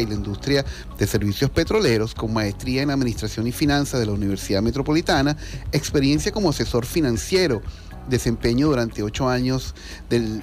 y la industria de servicios petroleros, con maestría en Administración y Finanzas de la Universidad Metropolitana, experiencia como asesor financiero, desempeño durante ocho años del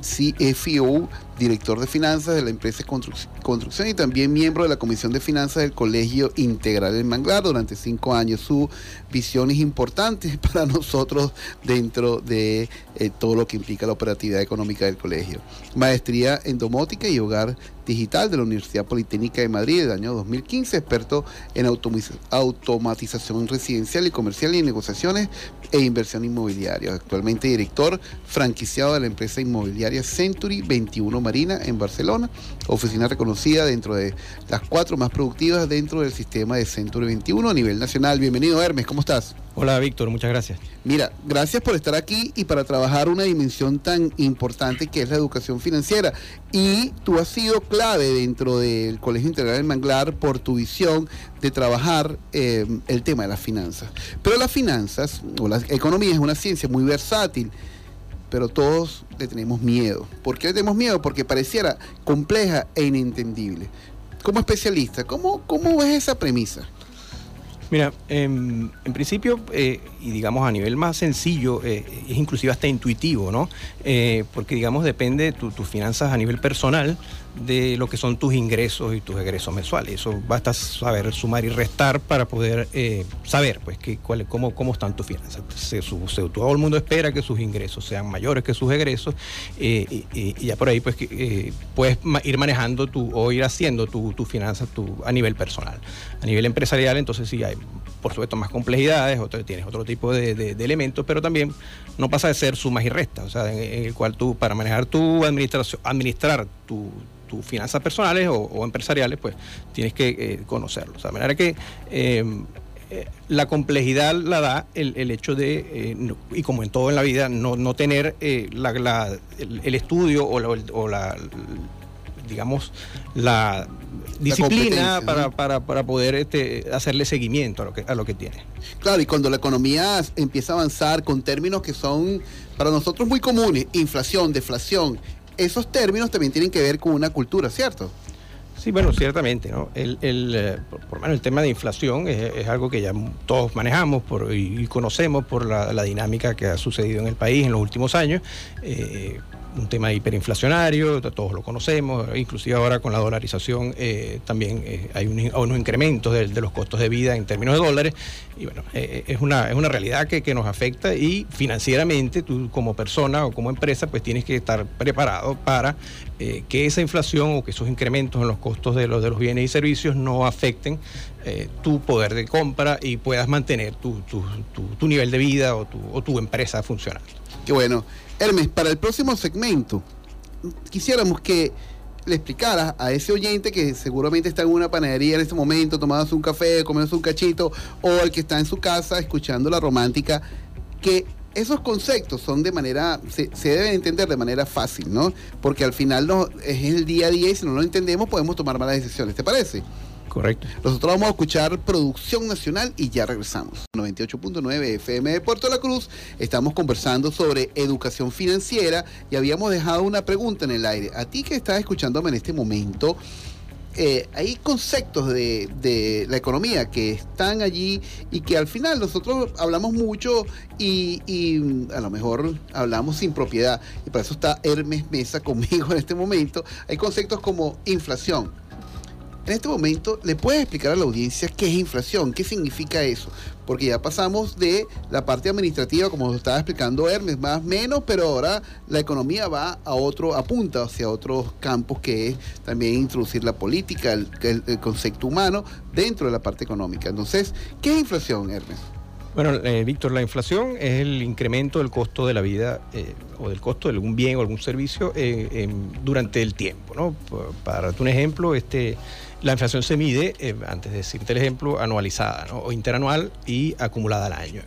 CFO director de finanzas de la empresa Construcción y también miembro de la Comisión de Finanzas del Colegio Integral en Manglar durante cinco años. Su visión es importante para nosotros dentro de eh, todo lo que implica la operatividad económica del colegio. Maestría en domótica y hogar digital de la Universidad Politécnica de Madrid del año 2015, experto en automatización residencial y comercial y negociaciones e inversión inmobiliaria. Actualmente director franquiciado de la empresa inmobiliaria Century 21 Marina en Barcelona, oficina reconocida dentro de las cuatro más productivas dentro del sistema de Century 21 a nivel nacional. Bienvenido Hermes, ¿cómo estás? Hola Víctor, muchas gracias. Mira, gracias por estar aquí y para trabajar una dimensión tan importante que es la educación financiera. Y tú has sido clave dentro del Colegio Integral del Manglar por tu visión de trabajar eh, el tema de las finanzas. Pero las finanzas o la economía es una ciencia muy versátil pero todos le tenemos miedo. ¿Por qué le tenemos miedo? Porque pareciera compleja e inentendible. Como especialista, ¿cómo, cómo ves esa premisa? Mira, en, principio, eh, y digamos a nivel más sencillo, eh, es inclusive hasta intuitivo, ¿no? Eh, porque digamos depende de tus finanzas a nivel personal, de lo que son tus ingresos y tus egresos mensuales. Eso basta saber sumar y restar para poder eh, saber pues, que, cuál, cómo, cómo están tus finanzas. todo el mundo espera que sus ingresos sean mayores que sus egresos eh, y, ya por ahí pues, eh, puedes ir manejando tu, o ir haciendo tus tu finanzas tu, a nivel personal. A nivel empresarial entonces sí hay por supuesto más complejidades, otro, tienes otro tipo de, elementos, pero también no pasa de ser sumas y restas, o sea, en, el cual tú para manejar tu administración, administrar tu tus finanzas personales o, empresariales, pues tienes que eh, conocerlos. De manera que eh, eh, la complejidad la da el, hecho de, y como en todo en la vida, no, tener la, el, estudio o la, digamos, la disciplina para, para, para, poder este, hacerle seguimiento a lo, que, a lo que tiene. Claro, y cuando la economía empieza a avanzar con términos que son para nosotros muy comunes, inflación, deflación, esos términos también tienen que ver con una cultura, ¿cierto? Sí, bueno, ciertamente, ¿no? El, el, eh, por, lo menos el tema de inflación es, algo que ya todos manejamos por, y, conocemos por la, dinámica que ha sucedido en el país en los últimos años. Eh, un tema hiperinflacionario, todos lo conocemos, inclusive ahora con la dolarización eh, también eh, hay unos incrementos de, los costos de vida en términos de dólares, y bueno, eh, es, una, es una realidad que, nos afecta y financieramente tú como persona o como empresa pues tienes que estar preparado para que esa inflación o que esos incrementos en los costos de los, de los bienes y servicios no afecten tu poder de compra y puedas mantener tu, nivel de vida o tu, o tu empresa funcionando. Qué bueno. Hermes, para el próximo segmento, quisiéramos que le explicaras a ese oyente que seguramente está en una panadería en este momento, tomándose un café, comiéndose un cachito, o el que está en su casa escuchando la romántica, que esos conceptos son de manera, se, deben entender de manera fácil, ¿no? Porque al final no, es el día a día y si no lo entendemos podemos tomar malas decisiones, ¿te parece? Correcto. Nosotros vamos a escuchar Producción Nacional y ya regresamos. 98.9 FM de Puerto La Cruz. Estamos conversando sobre educación financiera y habíamos dejado una pregunta en el aire. A ti que estás escuchándome en este momento, eh, hay conceptos de, la economía que están allí y que al final nosotros hablamos mucho y, y, a lo mejor hablamos sin propiedad. Y para eso está Hermes Mesa conmigo en este momento. Hay conceptos como inflación en este momento, ¿le puedes explicar a la audiencia qué es inflación? ¿Qué significa eso? Porque ya pasamos de la parte administrativa, como estaba explicando Hermes, más o menos, pero ahora la economía va a otro, apunta hacia otros campos que es también introducir la política, el, concepto humano dentro de la parte económica. Entonces, ¿qué es inflación, Hermes? Bueno, eh, Víctor, la inflación es el incremento del costo de la vida eh, o del costo de algún bien o algún servicio eh, durante el tiempo. ¿no? Para darte un ejemplo, este, la inflación se mide, eh, antes de decirte el ejemplo, anualizada o interanual y acumulada al año.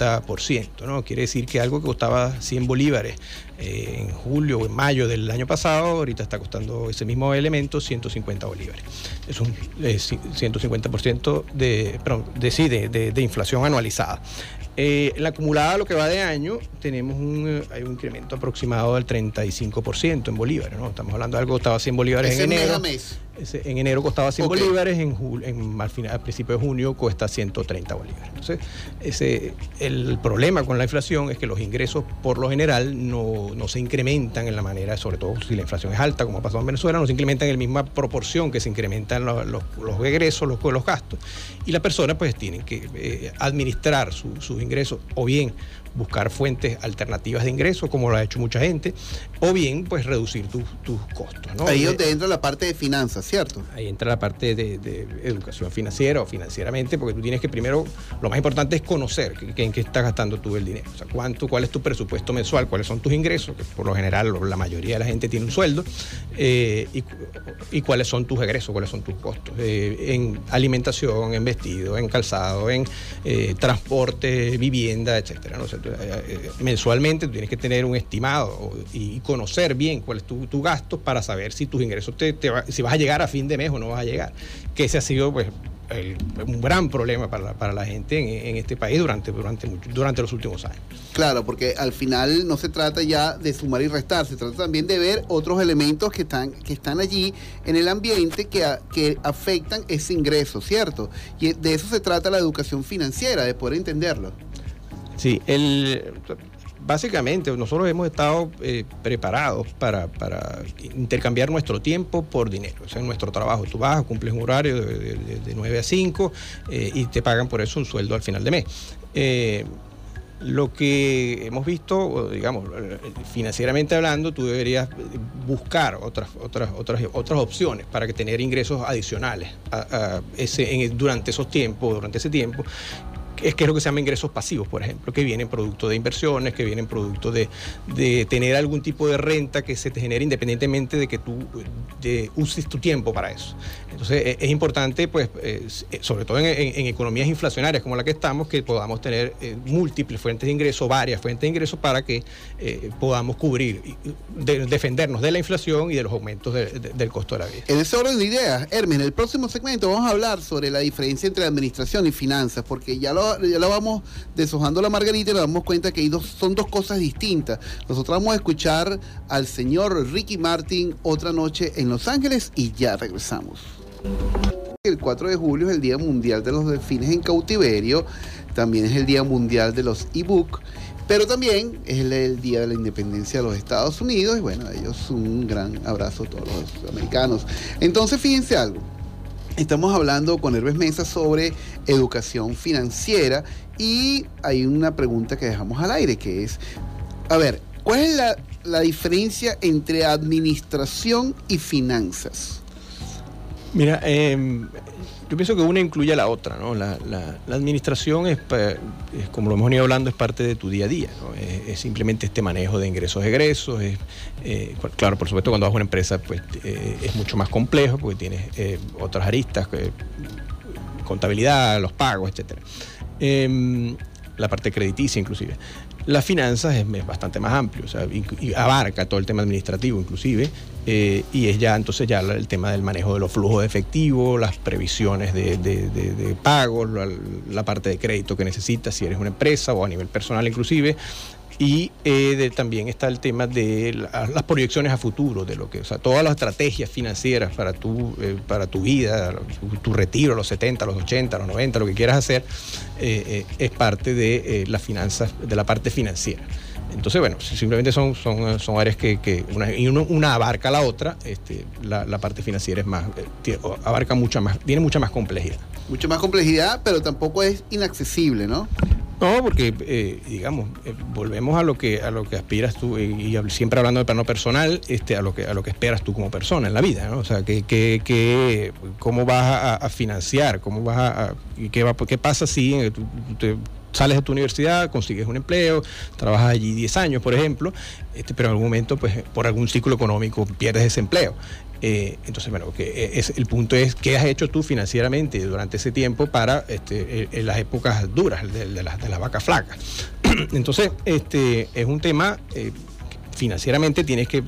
50%, ¿no? Quiere decir que algo que costaba 100 bolívares eh, en julio o en mayo del año pasado, ahorita está costando ese mismo elemento 150 bolívares. Es un 150% de, perdón, de, de, de inflación anualizada. Eh, en la acumulada, lo que va de año, tenemos un, eh, hay un incremento aproximado del 35% en bolívares. ¿no? Estamos hablando de algo que costaba 100 bolívares en enero. Mes. En enero costaba 100 bolívares, en, en al, final, al principio de junio cuesta 130 bolívares. Entonces, ese, el problema con la inflación es que los ingresos, por lo general, no, no se incrementan en la manera, sobre todo si la inflación es alta, como ha pasado en Venezuela, no se incrementan en la misma proporción que se incrementan los, los, los egresos, los, los gastos. Y las personas, pues, tienen que eh, administrar su, su ingresos o bien buscar fuentes alternativas de ingresos, como lo ha hecho mucha gente, o bien pues reducir tus costos. Ahí donde entra la parte de finanzas, ¿cierto? Ahí entra la parte de, educación financiera o financieramente, porque tú tienes que primero, lo más importante es conocer en qué estás gastando tú el dinero, o sea, cuánto, cuál es tu presupuesto mensual, cuáles son tus ingresos, que por lo general la mayoría de la gente tiene un sueldo, eh, y, cuáles son tus egresos, cuáles son tus costos, eh, en alimentación, en vestido, en calzado, en eh, transporte, vivienda, etcétera. ¿no? Eh, eh, mensualmente tú tienes que tener un estimado y conocer bien cuál es tu, gasto para saber si tus ingresos, te, si vas a llegar a fin de mes o no vas a llegar. Que ese ha sido pues un gran problema para la, gente en, este país durante, durante, durante los últimos años. Claro, porque al final no se trata ya de sumar y restar, se trata también de ver otros elementos que están, que están allí en el ambiente que, que afectan ese ingreso, ¿cierto? Y de eso se trata la educación financiera, de poder entenderlo. Sí, el, básicamente nosotros hemos estado eh, preparados para, intercambiar nuestro tiempo por dinero. O sea, en nuestro trabajo tú vas, cumples un horario de, 9 a 5 eh, y te pagan por eso un sueldo al final de mes. Eh, lo que hemos visto, digamos, financieramente hablando, tú deberías buscar otras, otras, otras, otras opciones para que tener ingresos adicionales durante esos tiempos, durante ese tiempo, es que es lo que se llama ingresos pasivos, por ejemplo, que vienen producto de inversiones, que vienen producto de, tener algún tipo de renta que se te genere independientemente de que tú uses tu tiempo para eso. Entonces e, es, importante, pues, eh, sobre todo en, economías inflacionarias como la que estamos, que podamos tener eh, múltiples fuentes de ingreso, varias fuentes de ingreso para que eh, podamos cubrir, defendernos de la inflación y de los aumentos del costo de la vida. En ese orden de ideas, Hermes, en el próximo segmento vamos a hablar sobre la diferencia entre administración y finanzas, porque ya lo ya la vamos deshojando la margarita y nos damos cuenta que son dos cosas distintas. Nosotros vamos a escuchar al señor Ricky Martin otra noche en Los Ángeles y ya regresamos. El 4 de julio es el Día Mundial de los Delfines en Cautiverio, también es el Día Mundial de los e-book, pero también es el, Día de la Independencia de los Estados Unidos y bueno, a ellos un gran abrazo a todos los americanos. Entonces fíjense algo, Estamos hablando con Hermes Mesa sobre educación financiera y hay una pregunta que dejamos al aire que es, a ver, ¿cuál es la, diferencia entre administración y finanzas? Mira, eh, yo pienso que una incluye a la otra, ¿no? La, administración es, como lo hemos venido hablando, es parte de tu día a día, es, simplemente este manejo de ingresos, egresos, es, eh, claro, por supuesto cuando vas a una empresa pues eh, es mucho más complejo porque tienes eh, otras aristas, contabilidad, los pagos, etcétera. La parte crediticia inclusive. Las finanzas es, bastante más amplio, o sea, y abarca todo el tema administrativo inclusive, eh, y es ya entonces ya el tema del manejo de los flujos de efectivo, las previsiones de, de, pagos, la, parte de crédito que necesitas si eres una empresa o a nivel personal inclusive. Y eh, también está el tema de las proyecciones a futuro, de lo que, o sea, todas las estrategias financieras para tu, eh, para tu vida, tu, retiro, los 70, los 80, los 90, lo que quieras hacer, es parte de las finanzas, de la parte financiera. Entonces, bueno, simplemente son, son, son áreas que, una, y una abarca la otra, este, la, parte financiera es más, eh, abarca mucha más, tiene mucha más complejidad. Mucha más complejidad, pero tampoco es inaccesible, ¿no? No, porque eh, digamos, eh, volvemos a lo que a lo que aspiras tú y, siempre hablando de plano personal, este, a lo que a lo que esperas tú como persona en la vida, ¿no? O sea, que, que, cómo vas a, financiar, cómo vas a, qué va, qué pasa si tú, te, sales de tu universidad, consigues un empleo, trabajas allí 10 años, por ejemplo, este, pero en algún momento, pues por algún ciclo económico pierdes ese empleo. entonces, bueno, que es, el punto es qué has hecho tú financieramente durante ese tiempo para este, en las épocas duras de, de las la vacas flacas. entonces, este, es un tema financieramente tienes que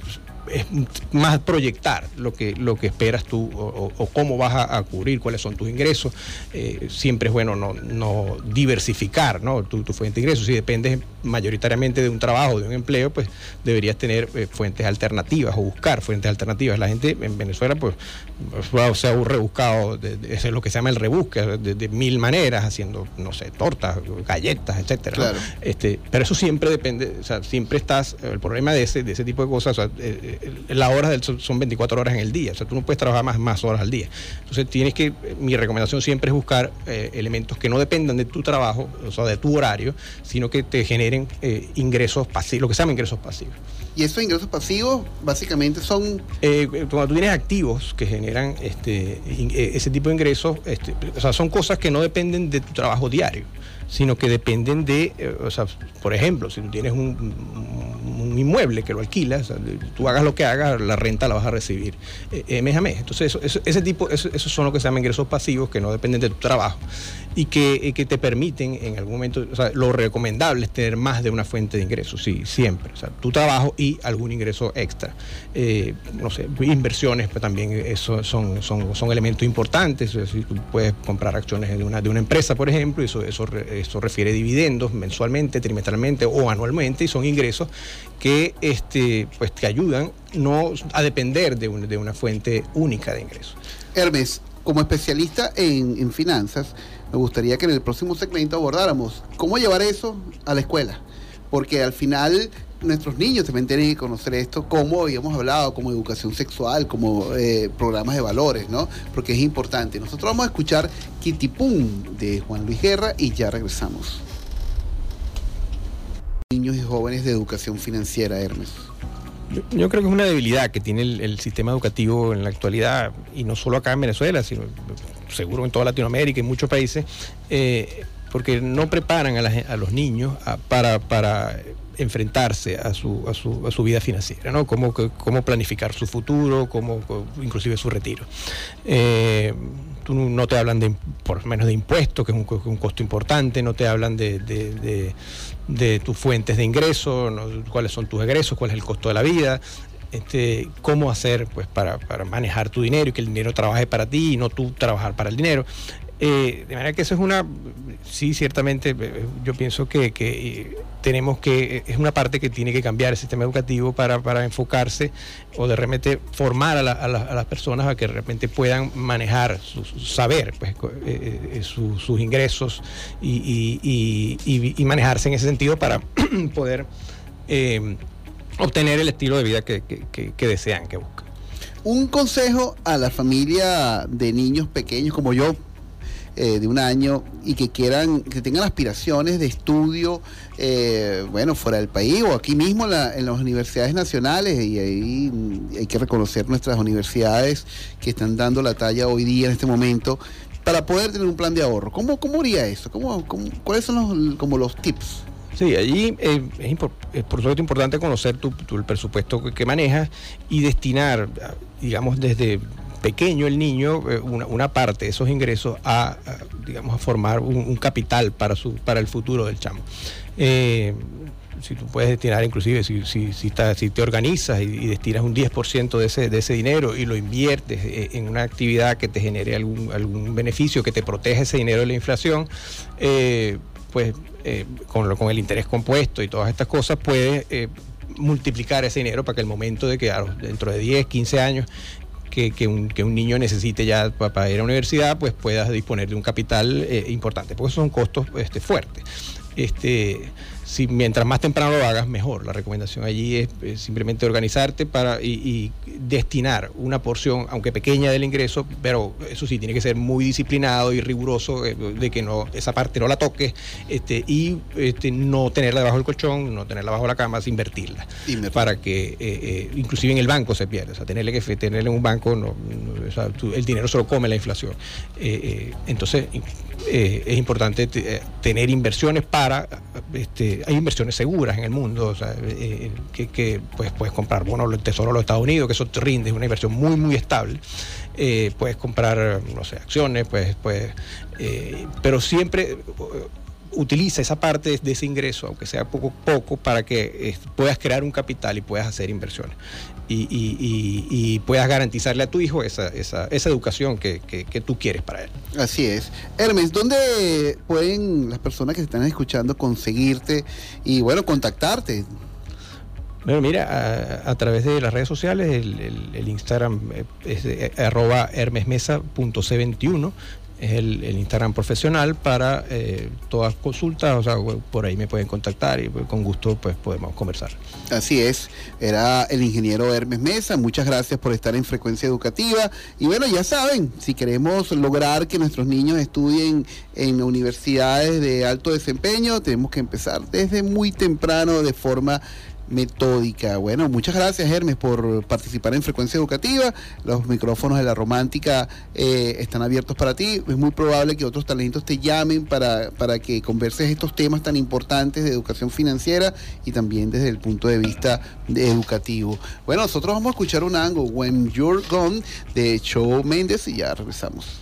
es más proyectar lo que, lo que esperas tú o, cómo vas a, cubrir, cuáles son tus ingresos. Eh, siempre es bueno no, no diversificar ¿no? Tu, fuente de ingresos. Si dependes mayoritariamente de un trabajo, de un empleo, pues deberías tener eh, fuentes alternativas o buscar fuentes alternativas. La gente en Venezuela pues, se ha rebuscado, de, eso es lo que se llama el rebusque, de, mil maneras, haciendo, no sé, tortas, galletas, etcétera. Este, pero eso siempre depende, o sea, siempre estás, el problema de ese, de ese tipo de cosas, o sea, eh, las horas son 24 horas en el día, o sea, tú no puedes trabajar más, más horas al día. Entonces tienes que, mi recomendación siempre es buscar eh, elementos que no dependan de tu trabajo, o sea, de tu horario, sino que te generen eh, ingresos pasivos, lo que se llama ingresos pasivos. Y estos ingresos pasivos básicamente son... Eh, cuando tú tienes activos que generan este, ese tipo de ingresos, este, o sea, son cosas que no dependen de tu trabajo diario sino que dependen de, eh, o sea, por ejemplo, si tú tienes un, inmueble que lo alquilas, tú hagas lo que hagas, la renta la vas a recibir eh, mes a mes. Entonces, ese tipo, esos son lo que se llaman ingresos pasivos que no dependen de tu trabajo y que, te permiten en algún momento, o sea, lo recomendable es tener más de una fuente de ingresos, sí, siempre. O sea, tu trabajo y algún ingreso extra. Eh, no sé, inversiones, pues también eso son, son, son elementos importantes. Si tú puedes comprar acciones de una, de una empresa, por ejemplo, y eso, eso eso refiere dividendos mensualmente, trimestralmente o anualmente y son ingresos que este, pues, te ayudan no a depender de, de una fuente única de ingresos. Hermes, como especialista en, finanzas, me gustaría que en el próximo segmento abordáramos cómo llevar eso a la escuela, porque al final nuestros niños también tienen que conocer esto, como habíamos hablado, como educación sexual, como eh, programas de valores, ¿no? Porque es importante. Nosotros vamos a escuchar Kitipum de Juan Luis Guerra y ya regresamos. Niños y jóvenes de educación financiera, Hermes. Yo, creo que es una debilidad que tiene el, sistema educativo en la actualidad, y no solo acá en Venezuela, sino seguro en toda Latinoamérica y muchos países, eh, porque no preparan a, los niños para, para enfrentarse a su, a su, a su vida financiera, ¿no? Cómo, planificar su futuro, cómo, inclusive su retiro. Eh, tú no te hablan de, por menos de impuestos, que es un, costo importante, no te hablan de, de, tus fuentes de ingresos, cuáles son tus egresos, cuál es el costo de la vida, este, cómo hacer pues, para, para, manejar tu dinero y que el dinero trabaje para ti y no tú trabajar para el dinero. Eh, de manera que eso es una, sí, ciertamente, eh, yo pienso que, eh, tenemos que, es una parte que tiene que cambiar el sistema educativo para, para enfocarse o de repente formar a, las personas a que de repente puedan manejar, su, saber pues, sus ingresos y, manejarse en ese sentido para poder obtener el estilo de vida que, desean, que buscan. Un consejo a la familia de niños pequeños como yo, eh, de un año y que quieran, que tengan aspiraciones de estudio, eh, bueno, fuera del país o aquí mismo en las universidades nacionales, y ahí hay que reconocer nuestras universidades que están dando la talla hoy día en este momento para poder tener un plan de ahorro. ¿Cómo, cómo haría eso? ¿Cómo, cuáles son los, como los tips? Sí, allí eh, es, por supuesto importante conocer tu, el presupuesto que, manejas y destinar, digamos, desde pequeño el niño eh, una, parte de esos ingresos a, digamos, a formar un, capital para, su, para el futuro del chamo. Eh, si tú puedes destinar, inclusive, si, si, si, te organizas y, destinas un 10% de ese, de ese dinero y lo inviertes eh, en una actividad que te genere algún, algún beneficio, que te proteja ese dinero de la inflación, pues con, con el interés compuesto y todas estas cosas, puedes multiplicar ese dinero para que el momento de que dentro de 10, 15 años que, un, niño necesite ya para ir a la universidad, pues puedas disponer de un capital eh, importante, porque son costos este, fuertes. Este, si mientras más temprano lo hagas, mejor. La recomendación allí es, simplemente organizarte para y, destinar una porción, aunque pequeña, del ingreso, pero eso sí, tiene que ser muy disciplinado y riguroso eh, de que no esa parte no la toques este, y este, no tenerla debajo del colchón, no tenerla bajo la cama, invertirla. Para que eh, eh, inclusive en el banco se pierda. O sea, tenerle que tenerle en un banco, no, el dinero solo come la inflación. entonces, es importante tener inversiones para este, hay inversiones seguras en el mundo, que, pues, puedes comprar bonos del Tesoro de los Estados Unidos, que eso te rinde, es una inversión muy, muy estable. puedes comprar, no sé, acciones, pues, pues pero siempre utiliza esa parte de ese ingreso, aunque sea poco poco, para que puedas crear un capital y puedas hacer inversiones. Y, puedas garantizarle a tu hijo esa, esa, esa educación que, tú quieres para él. Así es. Hermes, ¿dónde pueden las personas que se están escuchando conseguirte y, bueno, contactarte? Bueno, mira, a, través de las redes sociales, el, Instagram es arroba hermesmesa.c21 es el, Instagram profesional para eh, todas consultas, o sea, por ahí me pueden contactar y con gusto pues podemos conversar. Así es, era el ingeniero Hermes Mesa, muchas gracias por estar en Frecuencia Educativa y bueno, ya saben, si queremos lograr que nuestros niños estudien en universidades de alto desempeño, tenemos que empezar desde muy temprano de forma metódica. Bueno, muchas gracias Hermes por participar en Frecuencia Educativa. Los micrófonos de la romántica eh, están abiertos para ti. Es muy probable que otros talentos te llamen para, para que converses estos temas tan importantes de educación financiera y también desde el punto de vista educativo. Bueno, nosotros vamos a escuchar un ángulo, When You're Gone, de Show Méndez y ya regresamos.